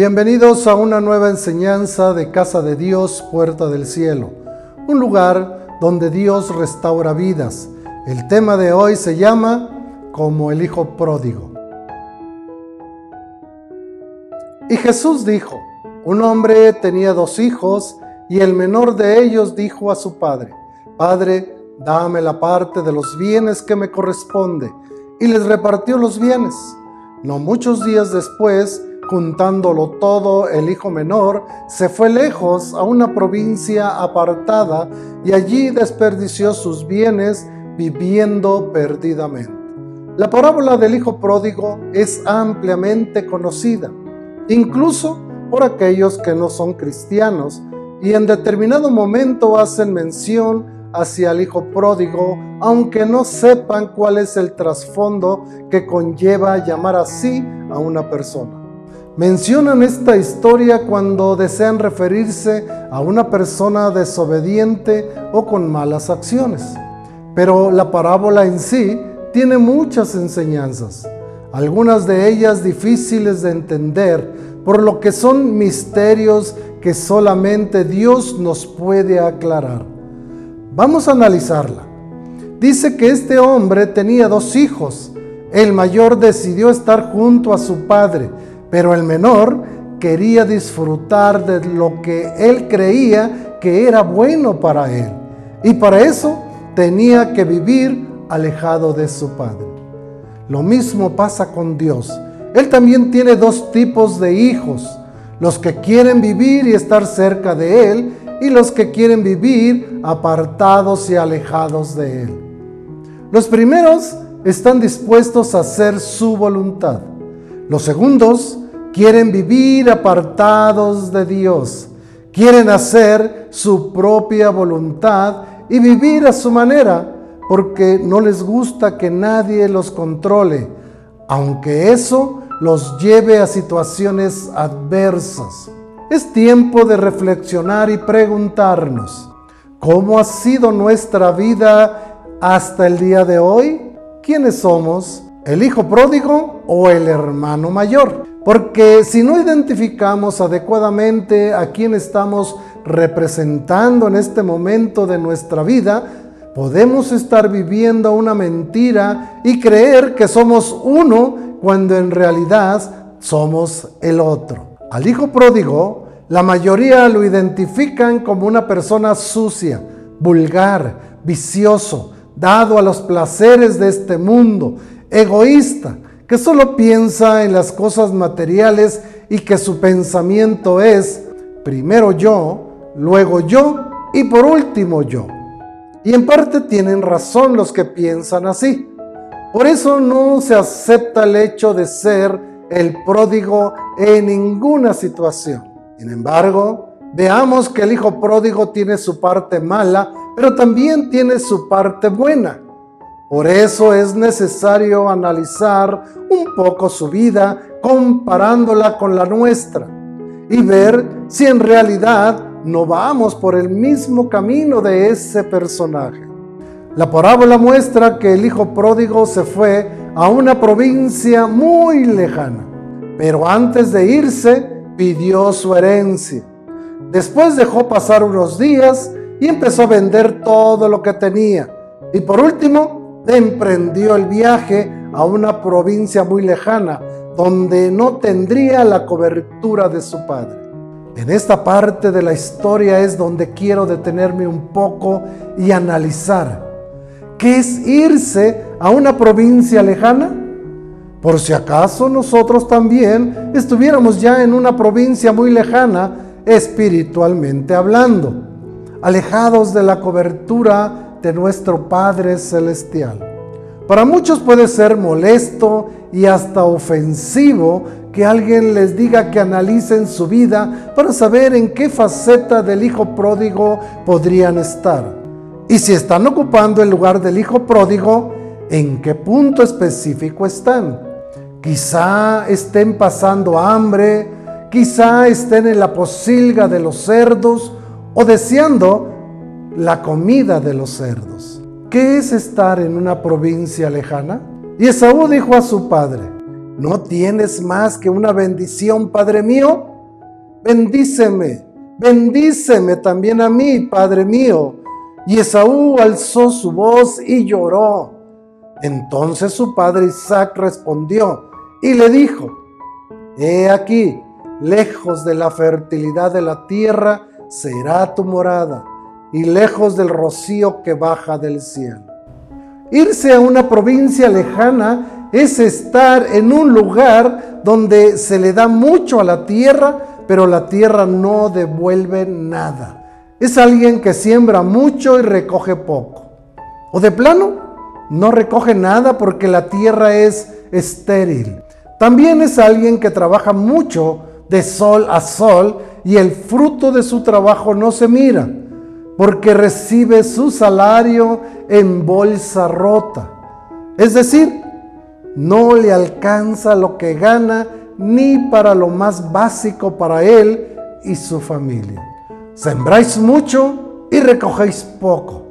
Bienvenidos a una nueva enseñanza de Casa de Dios, Puerta del Cielo, un lugar donde Dios restaura vidas. El tema de hoy se llama Como el Hijo Pródigo. Y Jesús dijo, un hombre tenía dos hijos y el menor de ellos dijo a su padre, Padre, dame la parte de los bienes que me corresponde. Y les repartió los bienes. No muchos días después, Juntándolo todo, el hijo menor se fue lejos a una provincia apartada y allí desperdició sus bienes viviendo perdidamente. La parábola del hijo pródigo es ampliamente conocida, incluso por aquellos que no son cristianos y en determinado momento hacen mención hacia el hijo pródigo, aunque no sepan cuál es el trasfondo que conlleva llamar así a una persona. Mencionan esta historia cuando desean referirse a una persona desobediente o con malas acciones. Pero la parábola en sí tiene muchas enseñanzas, algunas de ellas difíciles de entender, por lo que son misterios que solamente Dios nos puede aclarar. Vamos a analizarla. Dice que este hombre tenía dos hijos. El mayor decidió estar junto a su padre, pero el menor quería disfrutar de lo que él creía que era bueno para él. Y para eso tenía que vivir alejado de su padre. Lo mismo pasa con Dios. Él también tiene dos tipos de hijos. Los que quieren vivir y estar cerca de Él y los que quieren vivir apartados y alejados de Él. Los primeros están dispuestos a hacer su voluntad. Los segundos quieren vivir apartados de Dios, quieren hacer su propia voluntad y vivir a su manera porque no les gusta que nadie los controle, aunque eso los lleve a situaciones adversas. Es tiempo de reflexionar y preguntarnos, ¿cómo ha sido nuestra vida hasta el día de hoy? ¿Quiénes somos? ¿El hijo pródigo o el hermano mayor? Porque si no identificamos adecuadamente a quién estamos representando en este momento de nuestra vida, podemos estar viviendo una mentira y creer que somos uno cuando en realidad somos el otro. Al hijo pródigo, la mayoría lo identifican como una persona sucia, vulgar, vicioso, dado a los placeres de este mundo, egoísta, que solo piensa en las cosas materiales y que su pensamiento es primero yo, luego yo y por último yo. Y en parte tienen razón los que piensan así. Por eso no se acepta el hecho de ser el pródigo en ninguna situación. Sin embargo, veamos que el hijo pródigo tiene su parte mala, pero también tiene su parte buena. Por eso es necesario analizar un poco su vida comparándola con la nuestra y ver si en realidad no vamos por el mismo camino de ese personaje. La parábola muestra que el hijo pródigo se fue a una provincia muy lejana, pero antes de irse pidió su herencia. Después dejó pasar unos días y empezó a vender todo lo que tenía. Y por último, emprendió el viaje a una provincia muy lejana, donde no tendría la cobertura de su padre. En esta parte de la historia es donde quiero detenerme un poco y analizar. ¿Qué es irse a una provincia lejana? Por si acaso nosotros también estuviéramos ya en una provincia muy lejana espiritualmente hablando, alejados de la cobertura de nuestro Padre Celestial. Para muchos puede ser molesto y hasta ofensivo que alguien les diga que analicen su vida para saber en qué faceta del hijo pródigo podrían estar. Y si están ocupando el lugar del hijo pródigo, ¿en qué punto específico están? Quizá estén pasando hambre, quizá estén en la posilga de los cerdos o deseando la comida de los cerdos. ¿Qué es estar en una provincia lejana? Y Esaú dijo a su padre, ¿no tienes más que una bendición, padre mío? bendíceme, bendíceme también a mí, Padre mío. Y Esaú alzó su voz y lloró. Entonces su padre Isaac respondió y le dijo, He aquí, lejos de la fertilidad de la tierra será tu morada, y lejos del rocío que baja del cielo. Irse a una provincia lejana es estar en un lugar donde se le da mucho a la tierra, pero la tierra no devuelve nada. Es alguien que siembra mucho y recoge poco. O de plano, no recoge nada porque la tierra es estéril. También es alguien que trabaja mucho de sol a sol y el fruto de su trabajo no se mira porque recibe su salario en bolsa rota. Es decir, no le alcanza lo que gana ni para lo más básico para él y su familia. Sembráis mucho y recogéis poco.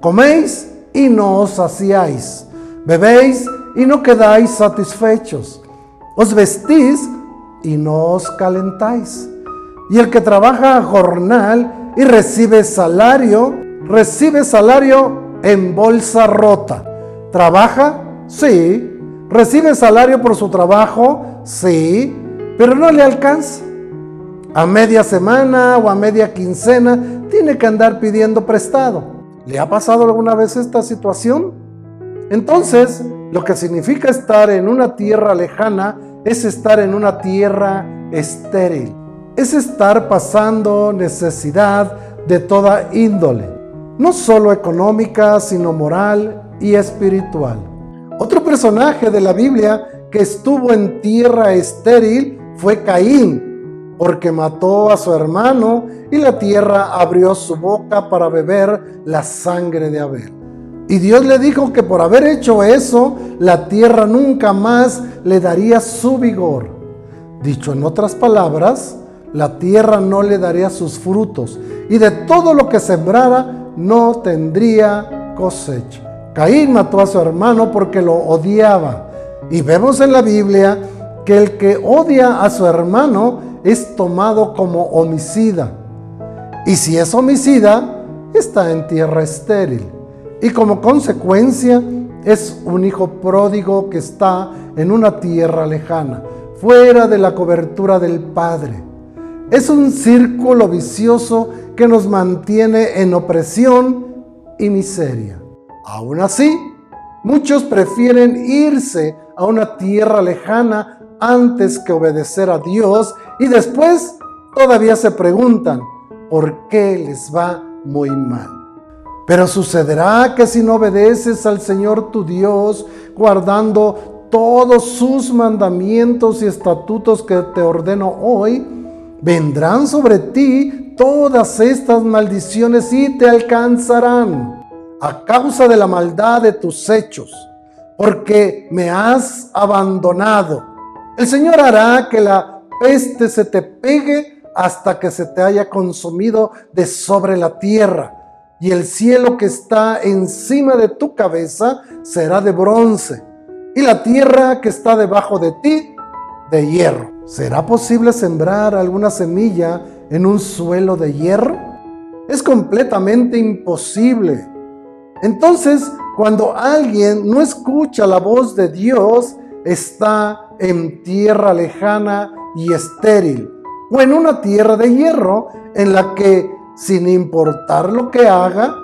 Coméis y no os saciáis. Bebéis y no quedáis satisfechos. Os vestís y no os calentáis. Y el que trabaja a jornal y recibe salario, recibe salario en bolsa rota. ¿Trabaja? Sí. ¿Recibe salario por su trabajo? Sí. Pero no le alcanza a media semana o a media quincena, tiene que andar pidiendo prestado. ¿Le ha pasado alguna vez esta situación? Entonces, lo que significa estar en una tierra lejana es estar en una tierra estéril. Es estar pasando necesidad de toda índole, no solo económica, sino moral y espiritual. Otro personaje de la Biblia que estuvo en tierra estéril fue Caín, porque mató a su hermano y la tierra abrió su boca para beber la sangre de Abel. Y Dios le dijo que por haber hecho eso, la tierra nunca más le daría su vigor. Dicho en otras palabras, la tierra no le daría sus frutos y de todo lo que sembrara no tendría cosecha. Caín mató a su hermano porque lo odiaba. Y vemos en la Biblia que el que odia a su hermano es tomado como homicida. Y si es homicida, está en tierra estéril. Y como consecuencia, es un hijo pródigo que está en una tierra lejana, fuera de la cobertura del Padre. Es un círculo vicioso que nos mantiene en opresión y miseria. Aún así, muchos prefieren irse a una tierra lejana antes que obedecer a Dios y después todavía se preguntan por qué les va muy mal. Pero sucederá que si no obedeces al Señor tu Dios, guardando todos sus mandamientos y estatutos que te ordeno hoy, vendrán sobre ti todas estas maldiciones y te alcanzarán a causa de la maldad de tus hechos, porque me has abandonado el Señor hará que la peste se te pegue hasta que se te haya consumido de sobre la tierra. Y el cielo que está encima de tu cabeza será de bronce. Y la tierra que está debajo de ti, de hierro. ¿Será posible sembrar alguna semilla en un suelo de hierro? Es completamente imposible. Entonces, cuando alguien no escucha la voz de Dios, está en tierra lejana y estéril, o en una tierra de hierro en la que, sin importar lo que haga,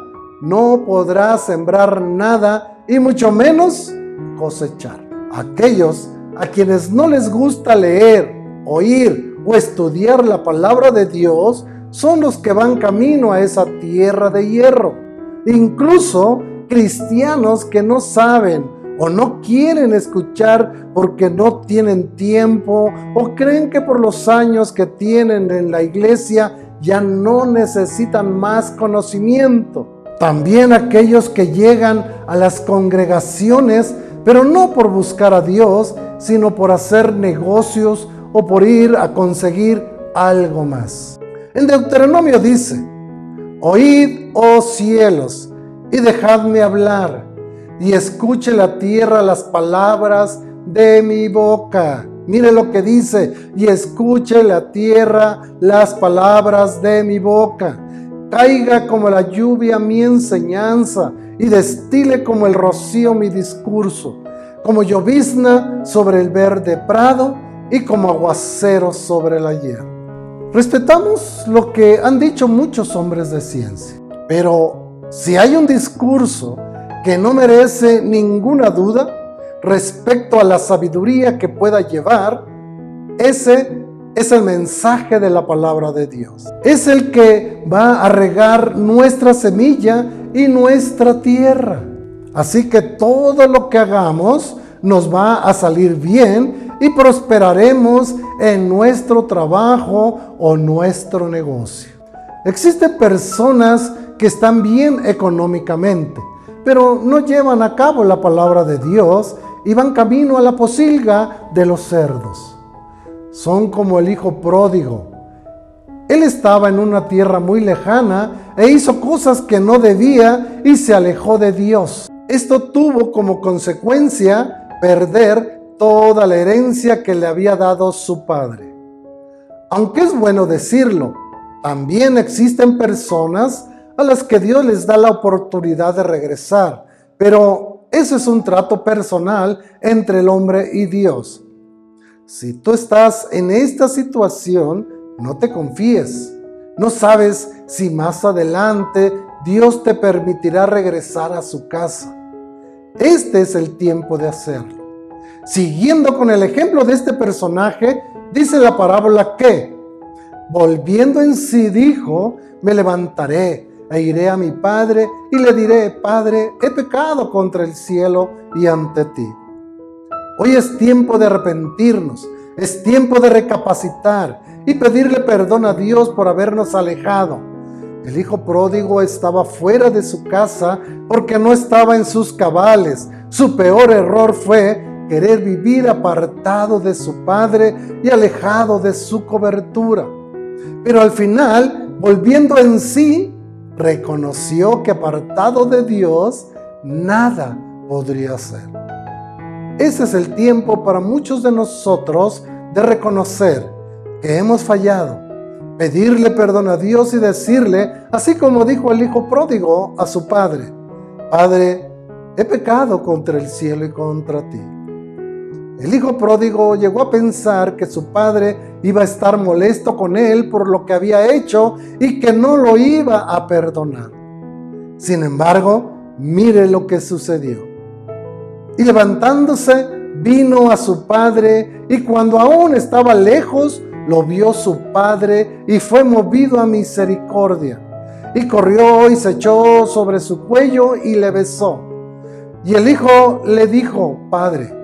no podrá sembrar nada y mucho menos cosechar. Aquellos a quienes no les gusta leer, oír o estudiar la palabra de Dios son los que van camino a esa tierra de hierro. Incluso cristianos que no saben o no quieren escuchar porque no tienen tiempo o creen que por los años que tienen en la iglesia ya no necesitan más conocimiento. También aquellos que llegan a las congregaciones, pero no por buscar a Dios, sino por hacer negocios o por ir a conseguir algo más. En Deuteronomio dice, oíd, oh cielos, y dejadme hablar y escuche la tierra las palabras de mi boca. Mire lo que dice, y escuche la tierra las palabras de mi boca. Caiga como la lluvia mi enseñanza, y destile como el rocío mi discurso, como llovizna sobre el verde prado, y como aguacero sobre la hierba. Respetamos lo que han dicho muchos hombres de ciencia, pero si hay un discurso que no merece ninguna duda respecto a la sabiduría que pueda llevar, ese es el mensaje de la palabra de Dios. Es el que va a regar nuestra semilla y nuestra tierra. Así que todo lo que hagamos nos va a salir bien y prosperaremos en nuestro trabajo o nuestro negocio. Existen personas que están bien económicamente, pero no llevan a cabo la palabra de Dios y van camino a la posilga de los cerdos. Son como el hijo pródigo. Él estaba en una tierra muy lejana e hizo cosas que no debía y se alejó de Dios. Esto tuvo como consecuencia perder toda la herencia que le había dado su padre. Aunque es bueno decirlo, también existen personas a las que Dios les da la oportunidad de regresar, pero ese es un trato personal entre el hombre y Dios. Si tú estás en esta situación, no te confíes. No sabes si más adelante Dios te permitirá regresar a su casa. Este es el tiempo de hacerlo. Siguiendo con el ejemplo de este personaje, dice la parábola que, volviendo en sí, dijo, me levantaré e iré a mi padre y le diré, Padre, he pecado contra el cielo y ante ti. Hoy es tiempo de arrepentirnos, es tiempo de recapacitar y pedirle perdón a Dios por habernos alejado el hijo pródigo estaba fuera de su casa porque no estaba en sus cabales. Su peor error fue querer vivir apartado de su padre y alejado de su cobertura. Pero al final, volviendo en sí, reconoció que apartado de Dios, nada podría ser. Ese es el tiempo para muchos de nosotros de reconocer que hemos fallado pedirle perdón a Dios y decirle, así como dijo el hijo pródigo a su padre, Padre, he pecado contra el cielo y contra ti. El hijo pródigo llegó a pensar que su padre iba a estar molesto con él por lo que había hecho y que no lo iba a perdonar. Sin embargo, mire lo que sucedió. Y levantándose, vino a su padre y cuando aún estaba lejos, lo vio su padre y fue movido a misericordia. Y corrió y se echó sobre su cuello y le besó. Y el hijo le dijo, Padre,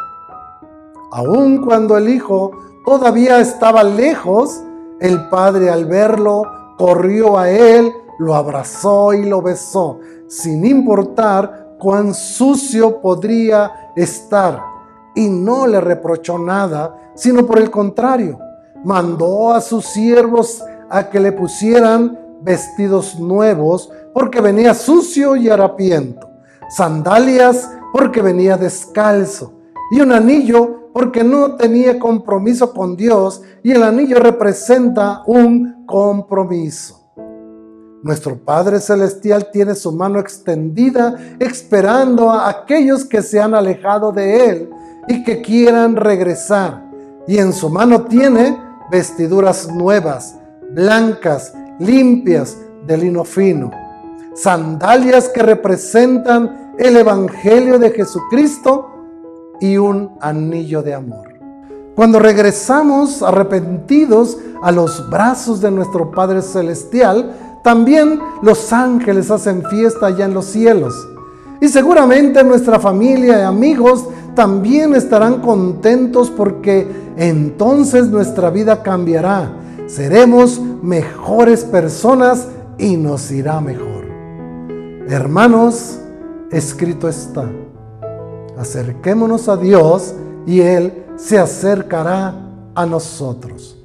Aun cuando el hijo todavía estaba lejos, el padre al verlo corrió a él, lo abrazó y lo besó, sin importar cuán sucio podría estar y no le reprochó nada, sino por el contrario, mandó a sus siervos a que le pusieran vestidos nuevos porque venía sucio y harapiento, sandalias porque venía descalzo y un anillo porque no tenía compromiso con Dios y el anillo representa un compromiso. Nuestro Padre Celestial tiene su mano extendida esperando a aquellos que se han alejado de Él y que quieran regresar. Y en su mano tiene vestiduras nuevas, blancas, limpias, de lino fino. Sandalias que representan el Evangelio de Jesucristo y un anillo de amor. Cuando regresamos arrepentidos a los brazos de nuestro Padre Celestial, también los ángeles hacen fiesta allá en los cielos Y seguramente nuestra familia y amigos también estarán contentos porque entonces nuestra vida cambiará. Seremos mejores personas y nos irá mejor. Hermanos, escrito está. Acerquémonos a Dios y Él se acercará a nosotros.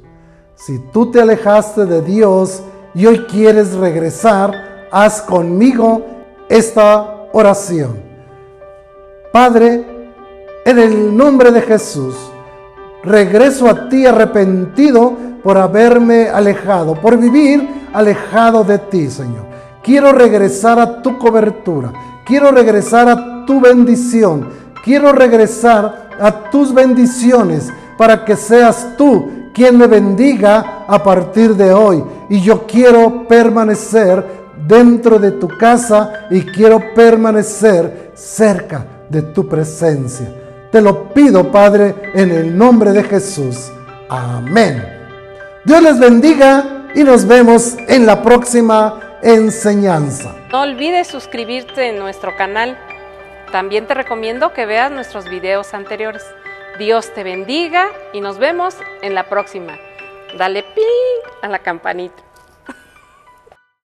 Si tú te alejaste de Dios y hoy quieres regresar, haz conmigo esta oración. Padre, en el nombre de Jesús, regreso a ti arrepentido por haberme alejado, por vivir alejado de ti, Señor. Quiero regresar a tu cobertura, quiero regresar a tu bendición, quiero regresar a tus bendiciones para que seas tú quien me bendiga a partir de hoy. Y yo quiero permanecer dentro de tu casa y quiero permanecer cerca de tu presencia. Te lo pido, Padre, en el nombre de Jesús. Amén. Dios les bendiga y nos vemos en la próxima enseñanza. No olvides suscribirte en nuestro canal. También te recomiendo que veas nuestros videos anteriores. Dios te bendiga y nos vemos en la próxima. Dale ping a la campanita.